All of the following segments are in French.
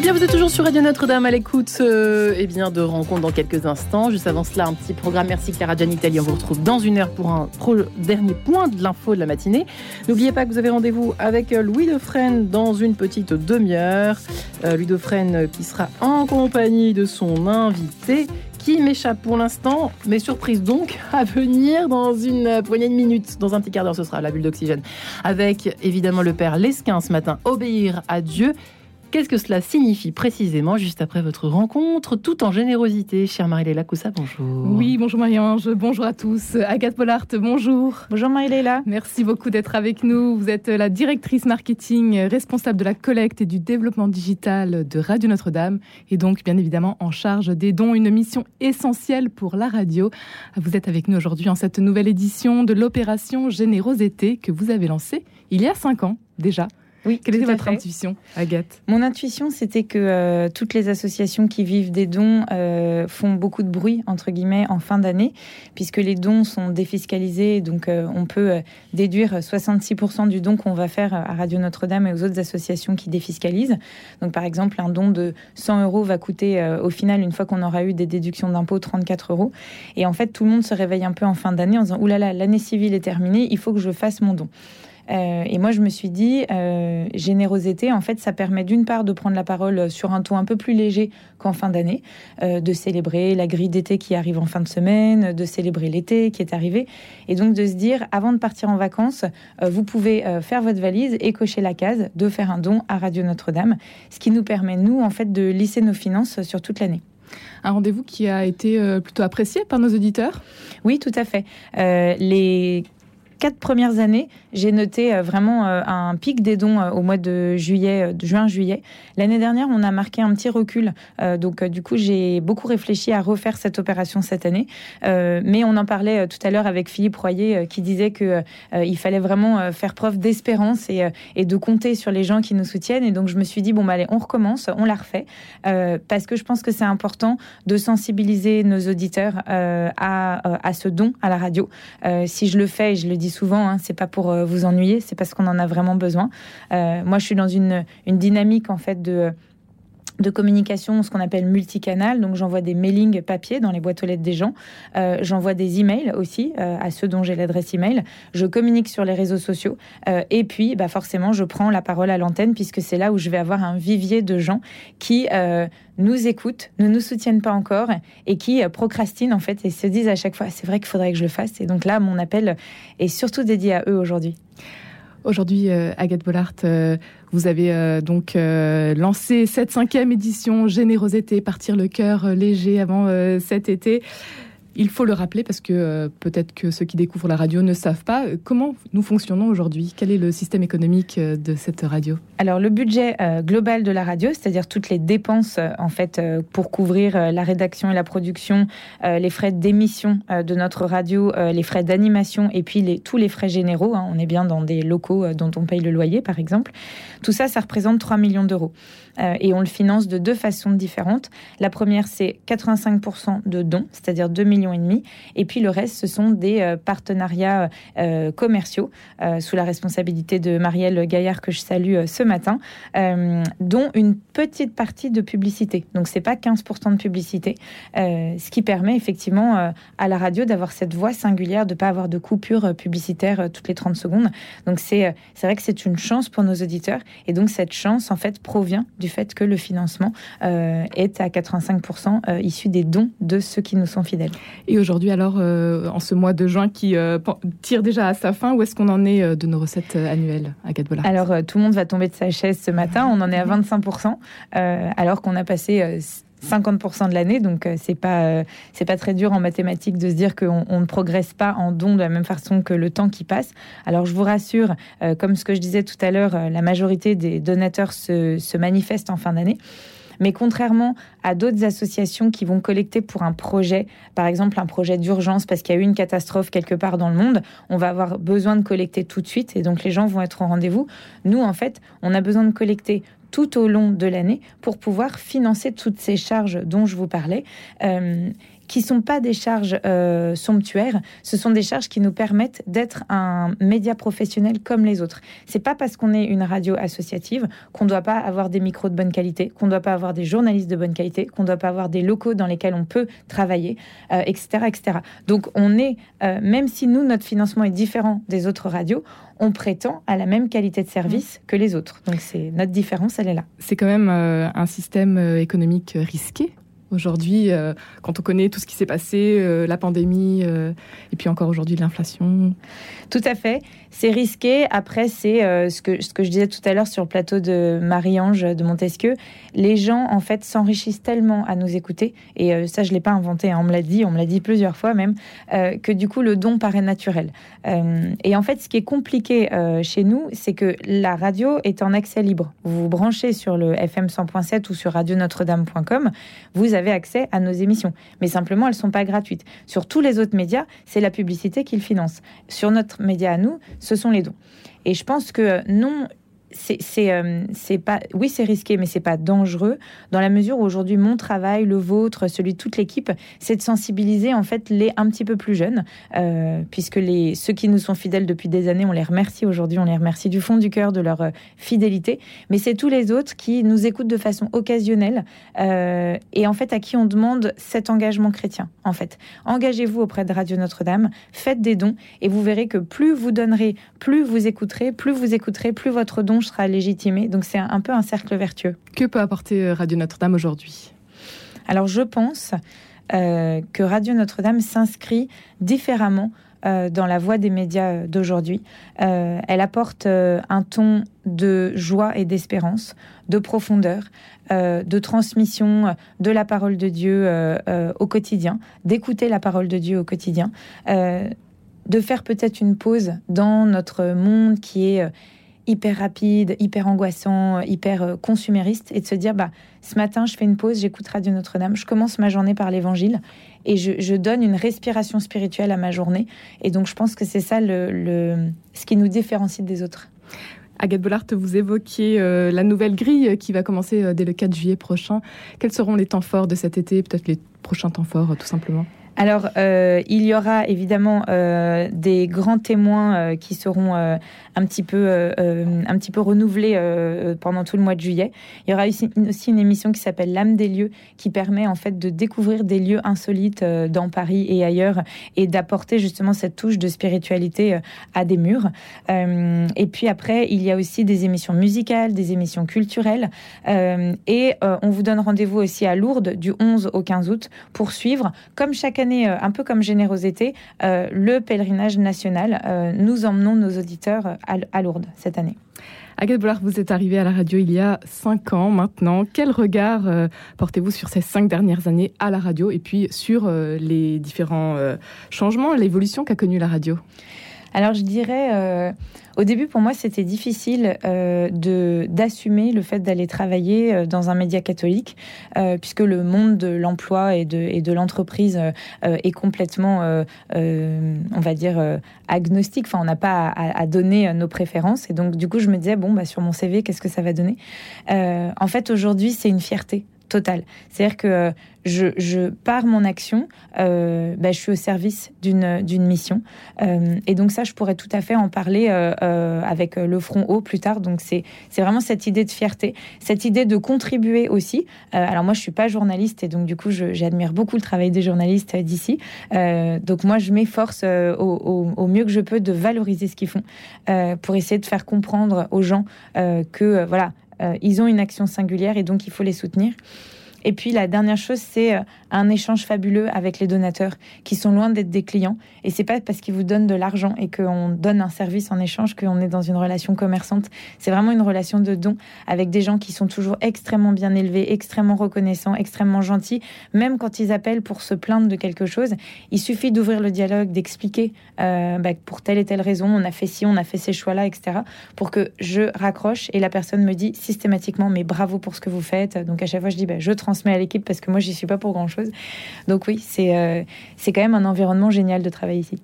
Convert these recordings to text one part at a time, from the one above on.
Eh bien, vous êtes toujours sur Radio Notre-Dame à l'écoute euh, eh bien, de rencontres dans quelques instants. Juste avant cela, un petit programme. Merci Clara Gianitelli. On vous retrouve dans une heure pour un dernier point de l'info de la matinée. N'oubliez pas que vous avez rendez-vous avec euh, Louis Defresne dans une petite demi-heure. Euh, Louis Defresne qui sera en compagnie de son invité qui m'échappe pour l'instant, mais surprise donc à venir dans une poignée de minutes, dans un petit quart d'heure, ce sera la bulle d'oxygène, avec évidemment le père Lesquin ce matin, obéir à Dieu. Qu'est-ce que cela signifie précisément juste après votre rencontre, tout en générosité Chère Marie-Léla Coussa, bonjour. Oui, bonjour Marie-Ange, bonjour à tous. Agathe Pollard, bonjour. Bonjour Marie-Léla. Merci beaucoup d'être avec nous. Vous êtes la directrice marketing responsable de la collecte et du développement digital de Radio Notre-Dame et donc bien évidemment en charge des dons, une mission essentielle pour la radio. Vous êtes avec nous aujourd'hui en cette nouvelle édition de l'opération Générosité que vous avez lancée il y a cinq ans déjà. Oui, quelle était votre intuition, Agathe? Mon intuition, c'était que euh, toutes les associations qui vivent des dons euh, font beaucoup de bruit entre guillemets en fin d'année, puisque les dons sont défiscalisés, donc euh, on peut déduire 66% du don qu'on va faire à Radio Notre-Dame et aux autres associations qui défiscalisent. Donc par exemple, un don de 100 euros va coûter au final, une fois qu'on aura eu des déductions d'impôts, 34 euros. Et en fait, tout le monde se réveille un peu en fin d'année en disant oulala, l'année civile est terminée, il faut que je fasse mon don. Euh, et moi, je me suis dit, euh, générosité, en fait, ça permet d'une part de prendre la parole sur un ton un peu plus léger qu'en fin d'année, euh, de célébrer la grille d'été qui arrive en fin de semaine, de célébrer l'été qui est arrivé, et donc de se dire, avant de partir en vacances, vous pouvez faire votre valise et cocher la case de faire un don à Radio Notre-Dame, ce qui nous permet, nous, en fait, de lisser nos finances sur toute l'année. Un rendez-vous qui a été plutôt apprécié par nos auditeurs? Oui, tout à fait. les quatre premières années, j'ai noté euh, vraiment euh, un pic des dons euh, au mois de juillet, juin-juillet. L'année dernière, on a marqué un petit recul. donc, du coup, j'ai beaucoup réfléchi à refaire cette opération cette année. mais on en parlait tout à l'heure avec Philippe Royer, qui disait que il fallait vraiment faire preuve d'espérance et, et, de compter sur les gens qui nous soutiennent. Et donc, je me suis dit bon, bah, allez, on recommence, on la refait, parce que je pense que c'est important de sensibiliser nos auditeurs à, à, ce don à la radio. si je le fais, et je le dis souvent, hein, c'est pas pour euh, vous ennuyer, c'est parce qu'on en a vraiment besoin. Euh, moi, je suis dans une, une dynamique en fait de de communication, ce qu'on appelle multicanal. Donc j'envoie des mailings papier dans les boîtes aux lettres des gens. Euh, j'envoie des emails aussi à ceux dont j'ai l'adresse email. Je communique sur les réseaux sociaux. et puis, bah forcément, je prends la parole à l'antenne puisque c'est là où je vais avoir un vivier de gens qui nous écoutent, ne nous soutiennent pas encore et qui procrastinent en fait et se disent à chaque fois c'est vrai qu'il faudrait que je le fasse. Et donc là, mon appel est surtout dédié à eux aujourd'hui. Aujourd'hui, euh, Agathe Bollard, euh, vous avez euh, donc lancé cette cinquième édition Générosité, partir le cœur léger avant cet été. Il faut le rappeler parce que euh, peut-être que ceux qui découvrent la radio ne savent pas euh, comment nous fonctionnons aujourd'hui. Quel est le système économique euh, de cette radio? Alors le budget global de la radio, c'est-à-dire toutes les dépenses en fait pour couvrir la rédaction et la production, les frais d'émission de notre radio, les frais d'animation et puis tous les frais généraux. Hein. on est bien dans des locaux dont on paye le loyer par exemple. Tout ça, ça représente 3 millions d'euros. Euh, et on le finance de deux façons différentes. La première, c'est 85% de dons, c'est-à-dire 2 millions et demi. Et puis le reste, ce sont des euh, partenariats euh, commerciaux sous la responsabilité de Marielle Gaillard que je salue ce matin, dont une petite partie de publicité. Donc c'est pas 15% de publicité, ce qui permet effectivement à la radio d'avoir cette voix singulière, de pas avoir de coupure publicitaire toutes les 30 secondes. Donc c'est c'est vrai que c'est une chance pour nos auditeurs et donc cette chance en fait provient du fait que le financement euh, est à 85% euh, issu des dons de ceux qui nous sont fidèles. Et aujourd'hui, alors, euh, en ce mois de juin qui tire déjà à sa fin, où est-ce qu'on en est de nos recettes annuelles à Bollard? Alors, tout le monde va tomber de sa chaise ce matin. On en est à 25%, alors qu'on a passé 50% de l'année, donc euh, c'est pas euh, c'est pas très dur en mathématiques de se dire qu'on on ne progresse pas en dons de la même façon que le temps qui passe. Alors je vous rassure, euh, comme ce que je disais tout à l'heure, la majorité des donateurs se, se manifestent en fin d'année. Mais contrairement à d'autres associations qui vont collecter pour un projet, par exemple un projet d'urgence parce qu'il y a eu une catastrophe quelque part dans le monde, on va avoir besoin de collecter tout de suite et donc les gens vont être au rendez-vous. Nous, en fait, on a besoin de collecter tout au long de l'année pour pouvoir financer toutes ces charges dont je vous parlais. Euh, qui sont pas des charges euh, somptuaires. Ce sont des charges qui nous permettent d'être un média professionnel comme les autres. C'est pas parce qu'on est une radio associative qu'on doit pas avoir des micros de bonne qualité, qu'on doit pas avoir des journalistes de bonne qualité, qu'on doit pas avoir des locaux dans lesquels on peut travailler, etc., euh, etc. Donc on est, euh, même si nous notre financement est différent des autres radios, on prétend à la même qualité de service que les autres. Donc c'est notre différence, elle est là. C'est quand même un système économique risqué Aujourd'hui, euh, quand on connaît tout ce qui s'est passé, euh, la pandémie, euh, et puis encore aujourd'hui l'inflation. Tout à fait. C'est risqué. Après, c'est ce, que, ce que je disais tout à l'heure sur le plateau de Marie-Ange de Montesquieu. Les gens, en fait, s'enrichissent tellement à nous écouter, et ça, je ne l'ai pas inventé, hein, on me l'a dit, on me l'a dit plusieurs fois même, que du coup, le don paraît naturel. et en fait, ce qui est compliqué chez nous, c'est que la radio est en accès libre. Vous vous branchez sur le FM 100.7 ou sur radionotre-dame.com, vous avez avez accès à nos émissions. Mais simplement, elles ne sont pas gratuites. Sur tous les autres médias, c'est la publicité qu'ils financent. Sur notre média à nous, ce sont les dons. Et je pense que non, euh, c'est pas oui c'est risqué mais c'est pas dangereux dans la mesure où aujourd'hui mon travail le vôtre celui de toute l'équipe c'est de sensibiliser en fait les un petit peu plus jeunes euh, puisque les ceux qui nous sont fidèles depuis des années on les remercie aujourd'hui on les remercie du fond du cœur de leur euh, fidélité. Mais c'est tous les autres qui nous écoutent de façon occasionnelle et en fait à qui on demande cet engagement chrétien en fait. Engagez-vous auprès de Radio Notre-Dame faites des dons et vous verrez que plus vous donnerez plus vous écouterez plus vous écouterez plus votre don sera légitimé. Donc c'est un peu un cercle vertueux. Que peut apporter euh, Radio Notre-Dame aujourd'hui? Alors je pense euh, que Radio Notre-Dame s'inscrit différemment euh, dans la voie des médias d'aujourd'hui. elle apporte un ton de joie et d'espérance, de profondeur, de transmission de la parole de Dieu au quotidien, d'écouter la parole de Dieu au quotidien, de faire peut-être une pause dans notre monde qui est hyper rapide, hyper angoissant, hyper euh, consumériste, et de se dire, bah, ce matin, je fais une pause, j'écoute Radio Notre-Dame, je commence ma journée par l'Évangile, et je, donne une respiration spirituelle à ma journée. Et donc, je pense que c'est ça le, ce qui nous différencie des autres. Agathe Bollard, vous évoquiez euh, la nouvelle grille qui va commencer euh, dès le 4 juillet prochain. Quels seront les temps forts de cet été, peut-être les prochains temps forts, tout simplement? Alors, euh, il y aura évidemment euh, des grands témoins euh, qui seront un petit peu, un petit peu renouvelés pendant tout le mois de juillet. Il y aura aussi, une émission qui s'appelle L'âme des lieux, qui permet en fait de découvrir des lieux insolites dans Paris et ailleurs, et d'apporter justement cette touche de spiritualité à des murs. et puis après, il y a aussi des émissions musicales, des émissions culturelles, et on vous donne rendez-vous aussi à Lourdes du 11 au 15 août pour suivre, comme chaque année, euh, un peu comme Générosité, euh, le pèlerinage national. Euh, nous emmenons nos auditeurs à, Lourdes cette année. Agathe Bollard, vous êtes arrivée à la radio il y a cinq ans maintenant. Quel regard portez-vous sur ces cinq dernières années à la radio et puis sur les différents changements, l'évolution qu'a connue la radio? Alors je dirais, euh, au début pour moi c'était difficile euh, de d'assumer le fait d'aller travailler euh, dans un média catholique, puisque le monde de l'emploi et de, et de l'entreprise est complètement, on va dire, agnostique. Enfin, on n'a pas à, à, donner nos préférences. Et donc du coup je me disais, bon, bah, sur mon CV, qu'est-ce que ça va donner? En fait aujourd'hui c'est une fierté totale. C'est-à-dire que je, je pars mon action, euh, bah, je suis au service d'une d'une mission. Euh, et donc ça, je pourrais tout à fait en parler euh, avec le front haut plus tard. Donc c'est vraiment cette idée de fierté, cette idée de contribuer aussi. alors moi, je suis pas journaliste et donc du coup, j'admire beaucoup le travail des journalistes d'ici. donc moi, je m'efforce au, au, mieux que je peux de valoriser ce qu'ils font pour essayer de faire comprendre aux gens que voilà euh, ils ont une action singulière et donc il faut les soutenir. Et puis la dernière chose, c'est euh, un échange fabuleux avec les donateurs qui sont loin d'être des clients. Et c'est pas parce qu'ils vous donnent de l'argent et qu'on donne un service en échange qu'on est dans une relation commerçante. C'est vraiment une relation de don avec des gens qui sont toujours extrêmement bien élevés, extrêmement reconnaissants, extrêmement gentils. Même quand ils appellent pour se plaindre de quelque chose, il suffit d'ouvrir le dialogue, d'expliquer euh, bah, pour telle et telle raison, on a fait ci, on a fait ces choix-là, etc. Pour que je raccroche et la personne me dit systématiquement mais bravo pour ce que vous faites. Donc à chaque fois je dis bah, je transmets à l'équipe parce que moi j'y suis pas pour grand chose. Donc oui, c'est euh, c'est quand même un environnement génial de travailler ici.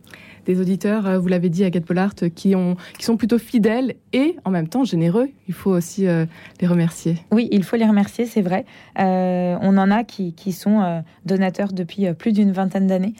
des auditeurs, vous l'avez dit, Agathe Pollard, qui, ont, qui sont plutôt fidèles et en même temps généreux. Il faut aussi les remercier. Oui, il faut les remercier, c'est vrai. on en a qui, qui sont donateurs depuis plus d'une vingtaine d'années.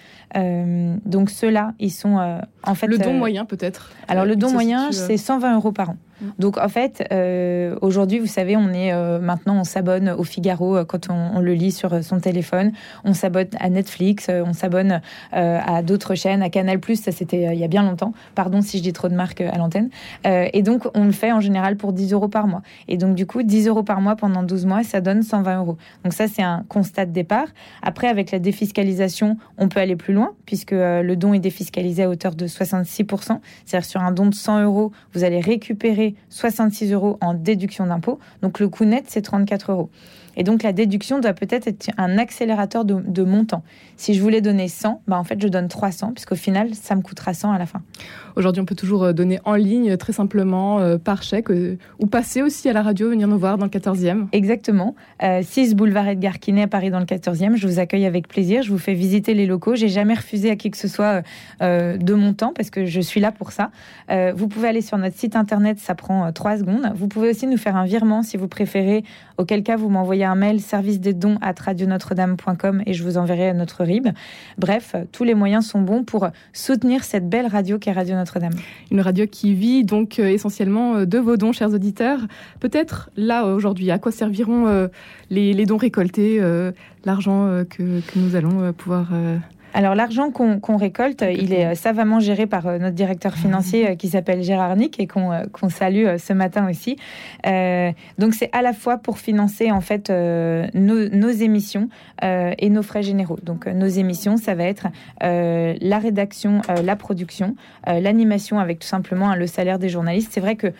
donc ceux-là, ils sont en fait... Le don moyen peut-être Alors le don moyen, c'est 120 euros par an. Mm. Donc en fait, euh, aujourd'hui, vous savez, on est euh, maintenant, on s'abonne au Figaro euh, quand on, le lit sur son téléphone. On s'abonne à Netflix, on s'abonne à d'autres chaînes, à Canal+. Ça, c'était il y a bien longtemps. Pardon si je dis trop de marques à l'antenne. et donc, on le fait en général pour 10 euros par mois. Et donc, du coup, 10 euros par mois pendant 12 mois, ça donne 120 euros. Donc ça, c'est un constat de départ. Après, avec la défiscalisation, on peut aller plus loin puisque le don est défiscalisé à hauteur de 66%. C'est-à-dire sur un don de 100 euros, vous allez récupérer 66 euros en déduction d'impôt. Donc le coût net, c'est 34 euros. Et donc la déduction doit peut-être être un accélérateur de, montant. Si je voulais donner 100, bah en fait je donne 300, puisqu'au final, ça me coûtera 100 à la fin. Aujourd'hui, on peut toujours euh, donner en ligne, très simplement, euh, par chèque, euh, ou passer aussi à la radio, venir nous voir dans le 14e. Exactement. 6 boulevard Edgar Quinet à Paris dans le 14e. Je vous accueille avec plaisir. Je vous fais visiter les locaux. J'ai jamais refusé à qui que ce soit de mon temps, parce que je suis là pour ça. vous pouvez aller sur notre site internet, ça prend 3 secondes. Vous pouvez aussi nous faire un virement si vous préférez, auquel cas vous m'envoyez un mail service des dons à radionotre-dame.com et je vous enverrai notre RIB. Bref, tous les moyens sont bons pour soutenir cette belle radio qu'est Radio Notre-Dame. Une radio qui vit donc euh, essentiellement euh, de vos dons, chers auditeurs. Peut-être là aujourd'hui, à quoi serviront euh, les, dons récoltés, l'argent que, nous allons pouvoir alors l'argent qu'on récolte, il est euh, savamment géré par euh, notre directeur ah. financier euh, qui s'appelle Gérard Nick et qu'on salue ce matin aussi. donc c'est à la fois pour financer en fait nos, émissions et nos frais généraux. Donc nos émissions, ça va être la rédaction, la production, l'animation avec tout simplement hein, le salaire des journalistes. C'est vrai que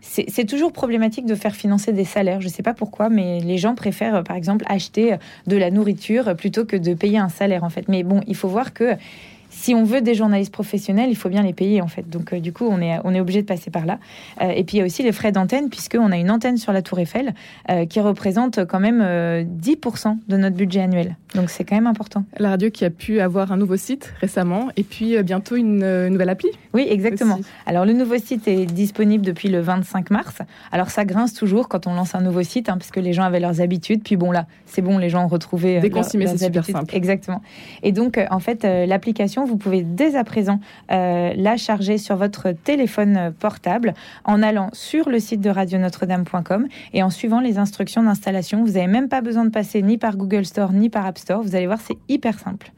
c'est toujours problématique de faire financer des salaires. Je ne sais pas pourquoi, mais les gens préfèrent, par exemple, acheter de la nourriture plutôt que de payer un salaire, en fait. Mais bon, il faut voir que si on veut des journalistes professionnels, il faut bien les payer en fait. Donc euh, du coup, on est, on est obligé de passer par là. Euh, et puis il y a aussi les frais d'antenne, puisqu'on a une antenne sur la Tour Eiffel euh, qui représente quand même 10% de notre budget annuel. Donc c'est quand même important. La radio qui a pu avoir un nouveau site récemment et puis bientôt une, nouvelle appli. Oui, exactement. Alors le nouveau site est disponible depuis le 25 mars. Alors ça grince toujours quand on lance un nouveau site, hein, parce que les gens avaient leurs habitudes. Puis bon là, c'est bon, les gens ont retrouvé Dès c'est super simple. Exactement. Et donc en fait, l'application vous pouvez dès à présent euh, la charger sur votre téléphone portable en allant sur le site de radionotre-dame.com et en suivant les instructions d'installation. Vous n'avez même pas besoin de passer ni par Google Store ni par App Store. Vous allez voir, c'est hyper simple.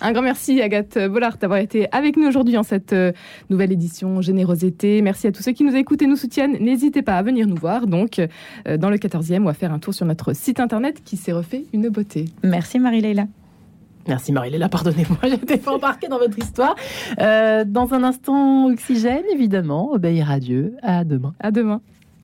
Un grand merci Agathe Bollard d'avoir été avec nous aujourd'hui en cette euh, nouvelle édition Générosité. Merci à tous ceux qui nous écoutent et nous soutiennent. N'hésitez pas à venir nous voir donc euh, dans le 14e ou à faire un tour sur notre site internet qui s'est refait une beauté. Merci Marie-Leila. Merci Marie-Léla, pardonnez-moi, j'étais pas embarquée dans votre histoire. Euh, dans un instant, Oxygène, évidemment, obéir à Dieu. À demain. À demain.